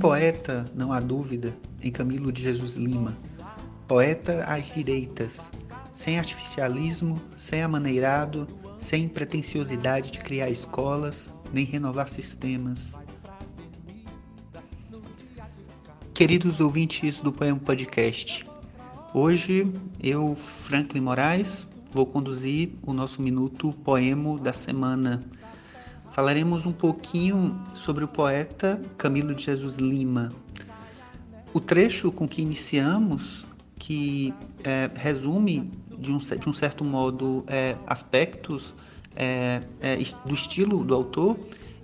Poeta, não há dúvida, em Camilo de Jesus Lima. Poeta às direitas, sem artificialismo, sem amaneirado, sem pretensiosidade de criar escolas, nem renovar sistemas. Queridos ouvintes do Poema Podcast, hoje eu, Franklin Moraes, vou conduzir o nosso minuto poemo da semana. Falaremos um pouquinho sobre o poeta Camilo de Jesus Lima. O trecho com que iniciamos, que é, resume de um, de um certo modo é, aspectos é, é do estilo do autor,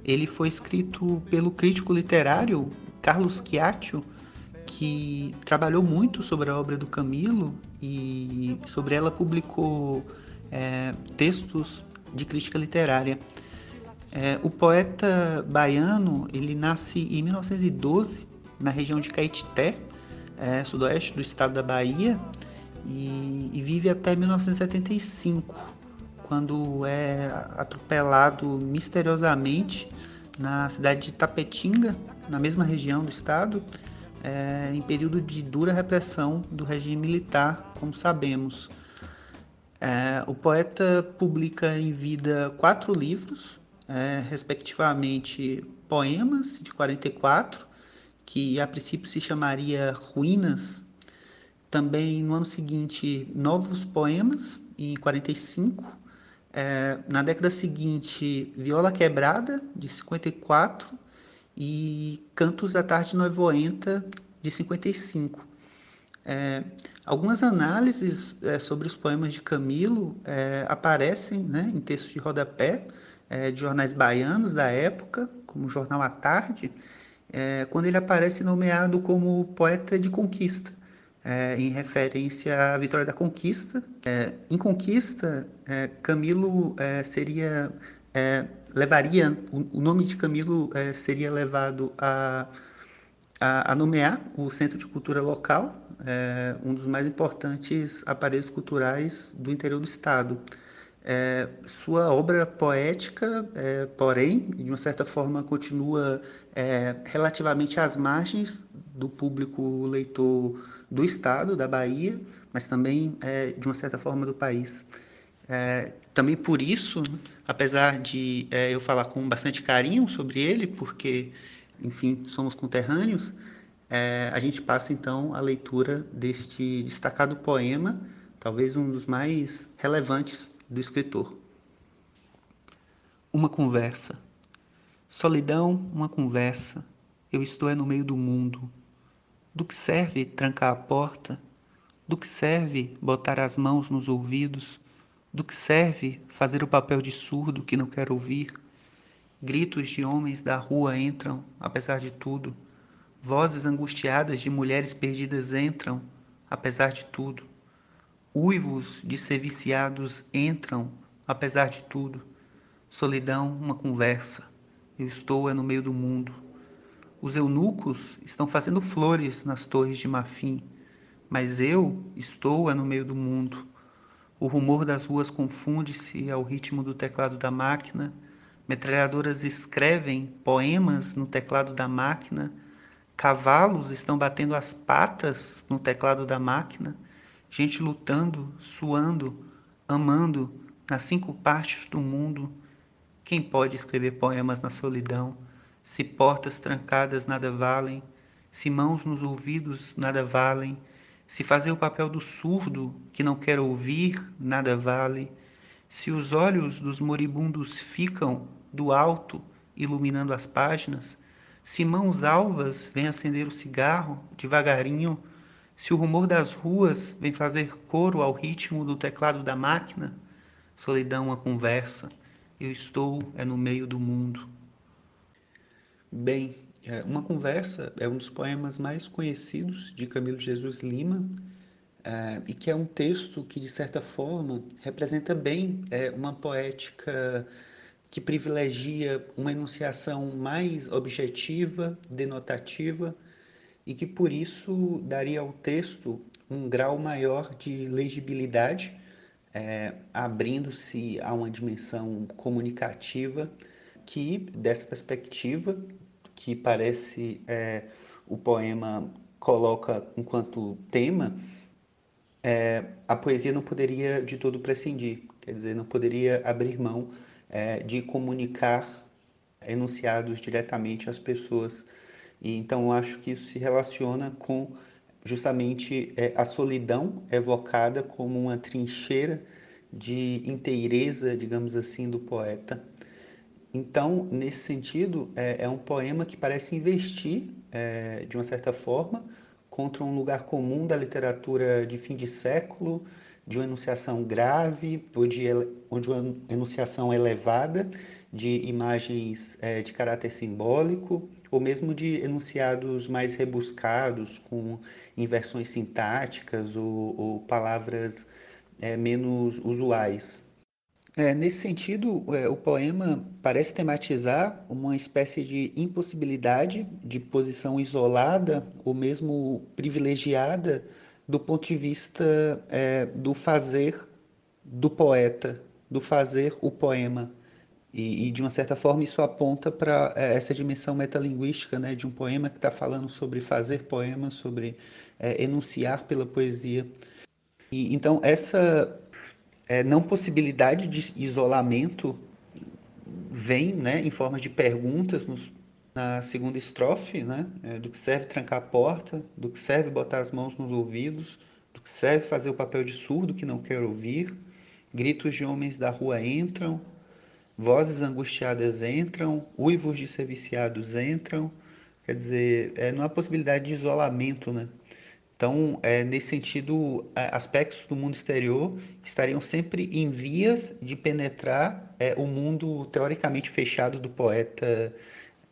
ele foi escrito pelo crítico literário Carlos Chiaccio, que trabalhou muito sobre a obra do Camilo e sobre ela publicou é, textos de crítica literária. É, o poeta baiano ele nasce em 1912 na região de Caetité, é, sudoeste do estado da Bahia, e, e vive até 1975, quando é atropelado misteriosamente na cidade de Tapetinga, na mesma região do estado, é, em período de dura repressão do regime militar, como sabemos. É, o poeta publica em vida quatro livros, é, respectivamente Poemas, de 44, que a princípio se chamaria Ruínas. Também no ano seguinte, Novos Poemas, em 45. É, na década seguinte, Viola Quebrada, de 54 e Cantos da Tarde Noivoenta, de 55. É, algumas análises é, sobre os poemas de Camilo é, aparecem né, em textos de rodapé é, de jornais baianos da época, como o Jornal à Tarde, é, quando ele aparece nomeado como poeta de conquista, é, em referência à vitória da conquista. em conquista, Camilo seria levaria, o, o nome de Camilo é, seria levado a, a, a, nomear o Centro de Cultura Local, é, um dos mais importantes aparelhos culturais do interior do estado. É, sua obra poética, é, porém, de uma certa forma, continua é, relativamente às margens do público leitor do estado, da Bahia, mas também, é, de uma certa forma, do país. É, também por isso, apesar de é, eu falar com bastante carinho sobre ele, porque, enfim, somos conterrâneos, a gente passa então a leitura deste destacado poema, talvez um dos mais relevantes do escritor. Uma conversa. Solidão, uma conversa. Eu estou é no meio do mundo. Do que serve trancar a porta? Do que serve botar as mãos nos ouvidos? Do que serve fazer o papel de surdo que não quer ouvir? Gritos de homens da rua entram, apesar de tudo. Vozes angustiadas de mulheres perdidas entram, apesar de tudo. Uivos de ser viciados entram, apesar de tudo. Solidão, uma conversa. Eu estou é no meio do mundo. Os eunucos estão fazendo flores nas torres de marfim, mas eu estou é no meio do mundo. O rumor das ruas confunde-se ao ritmo do teclado da máquina. Metralhadoras escrevem poemas no teclado da máquina. Cavalos estão batendo as patas no teclado da máquina. Gente lutando, suando, amando nas cinco partes do mundo. Quem pode escrever poemas na solidão? Se portas trancadas nada valem, se mãos nos ouvidos nada valem, se fazer o papel do surdo que não quer ouvir, nada vale. Se os olhos dos moribundos ficam do alto, iluminando as páginas, se mãos alvas vêm acender o cigarro devagarinho, se o rumor das ruas vem fazer coro ao ritmo do teclado da máquina, solidão a conversa, eu estou é no meio do mundo. Bem, é, uma Conversa é um dos poemas mais conhecidos de Camilo Jesus Lima é, e que é um texto que, de certa forma, representa bem é, uma poética que privilegia uma enunciação mais objetiva, denotativa e que, por isso, daria ao texto um grau maior de legibilidade, é, abrindo-se a uma dimensão comunicativa que, dessa perspectiva, que parece é, o poema coloca enquanto tema, é, a poesia não poderia de todo prescindir, quer dizer, não poderia abrir mão é, de comunicar enunciados diretamente às pessoas. E, então, eu acho que isso se relaciona com justamente é, a solidão evocada como uma trincheira de inteireza, digamos assim, do poeta. Então, nesse sentido, é, é um poema que parece investir, é, de uma certa forma, contra um lugar comum da literatura de fim de século, de uma enunciação grave ou de, ou de uma enunciação elevada de imagens é, de caráter simbólico ou mesmo de enunciados mais rebuscados com inversões sintáticas ou, ou palavras é, menos usuais. É, nesse sentido, é, o poema parece tematizar uma espécie de impossibilidade de posição isolada ou mesmo privilegiada do ponto de vista é, do fazer do poeta, do fazer o poema. E, e de uma certa forma isso aponta para é, essa dimensão metalinguística né, de um poema que está falando sobre fazer poema, sobre é, enunciar pela poesia. E, então essa é, não possibilidade de isolamento vem né, em forma de perguntas nos, na segunda estrofe, né, é, do que serve trancar a porta, do que serve botar as mãos nos ouvidos, do que serve fazer o papel de surdo que não quer ouvir. Gritos de homens da rua entram, vozes angustiadas entram, uivos de serviciados entram. Quer dizer, é, não há possibilidade de isolamento, né? Então, é, nesse sentido, aspectos do mundo exterior estariam sempre em vias de penetrar é, o mundo teoricamente fechado do poeta.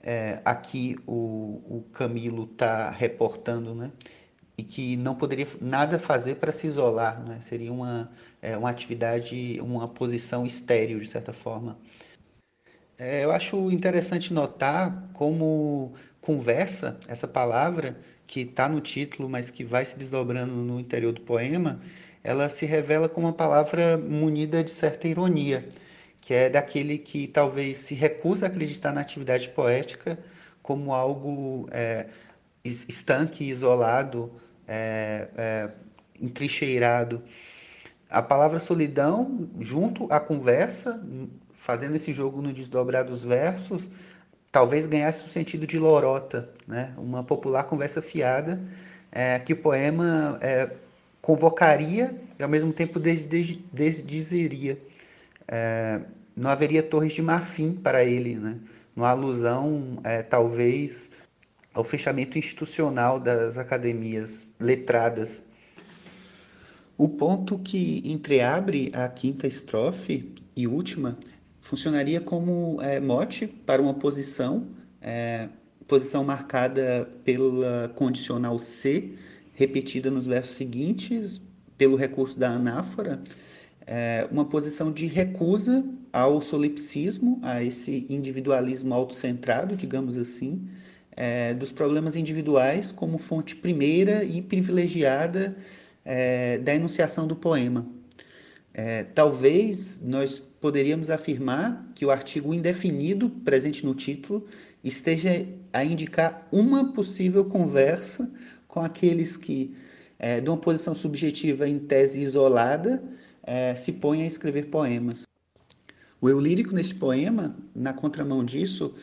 É, aqui o, o Camilo está reportando, né? E que não poderia nada fazer para se isolar, né? Seria uma, é, uma atividade, uma posição estéril, de certa forma. É, eu acho interessante notar como conversa, essa palavra, que está no título, mas que vai se desdobrando no interior do poema, ela se revela como uma palavra munida de certa ironia, que é daquele que talvez se recusa a acreditar na atividade poética como algo é, estanque, isolado, é, é, entrincheirado. A palavra solidão, junto à conversa, fazendo esse jogo no desdobrar dos versos, talvez ganhasse o sentido de lorota, né? uma popular conversa fiada é, que o poema é, convocaria e ao mesmo tempo desdizeria. É, não haveria torres de marfim para ele, né? uma alusão é, talvez ao fechamento institucional das academias letradas. O ponto que entreabre a quinta estrofe e última funcionaria como é, mote para uma posição, é, posição marcada pela condicional C, repetida nos versos seguintes, pelo recurso da anáfora, é, uma posição de recusa ao solipsismo, a esse individualismo autocentrado, digamos assim, é, dos problemas individuais como fonte primeira e privilegiada é, da enunciação do poema. É, talvez nós poderíamos afirmar que o artigo indefinido presente no título esteja a indicar uma possível conversa com aqueles que, é, de uma posição subjetiva em tese isolada, é, se põem a escrever poemas. O eu lírico neste poema, na contramão disso,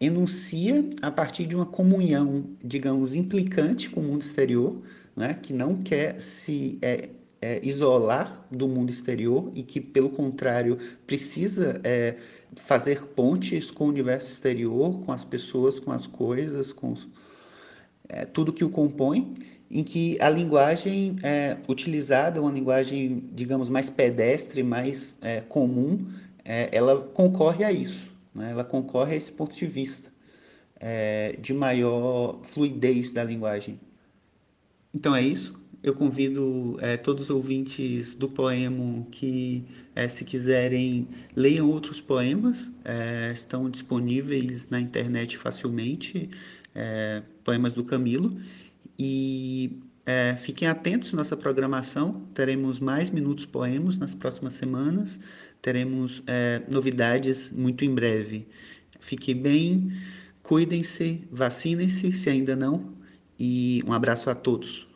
enuncia a partir de uma comunhão, digamos, implicante com o mundo exterior, né, que não quer se é, é, isolar do mundo exterior e que, pelo contrário, precisa é, fazer pontes com o universo exterior, com as pessoas, com as coisas, com os, é, tudo que o compõe, em que a linguagem é, utilizada, uma linguagem, digamos, mais pedestre, mais é, comum, é, ela concorre a isso, né? ela concorre a esse ponto de vista de maior fluidez da linguagem. Então é isso eu convido é, todos os ouvintes do poema que, é, se quiserem, leiam outros poemas, é, estão disponíveis na internet facilmente, é, poemas do Camilo. E é, fiquem atentos à nossa programação, teremos mais minutos poemas nas próximas semanas, teremos é, novidades muito em breve. Fique bem, cuidem-se, vacinem-se se ainda não, e um abraço a todos.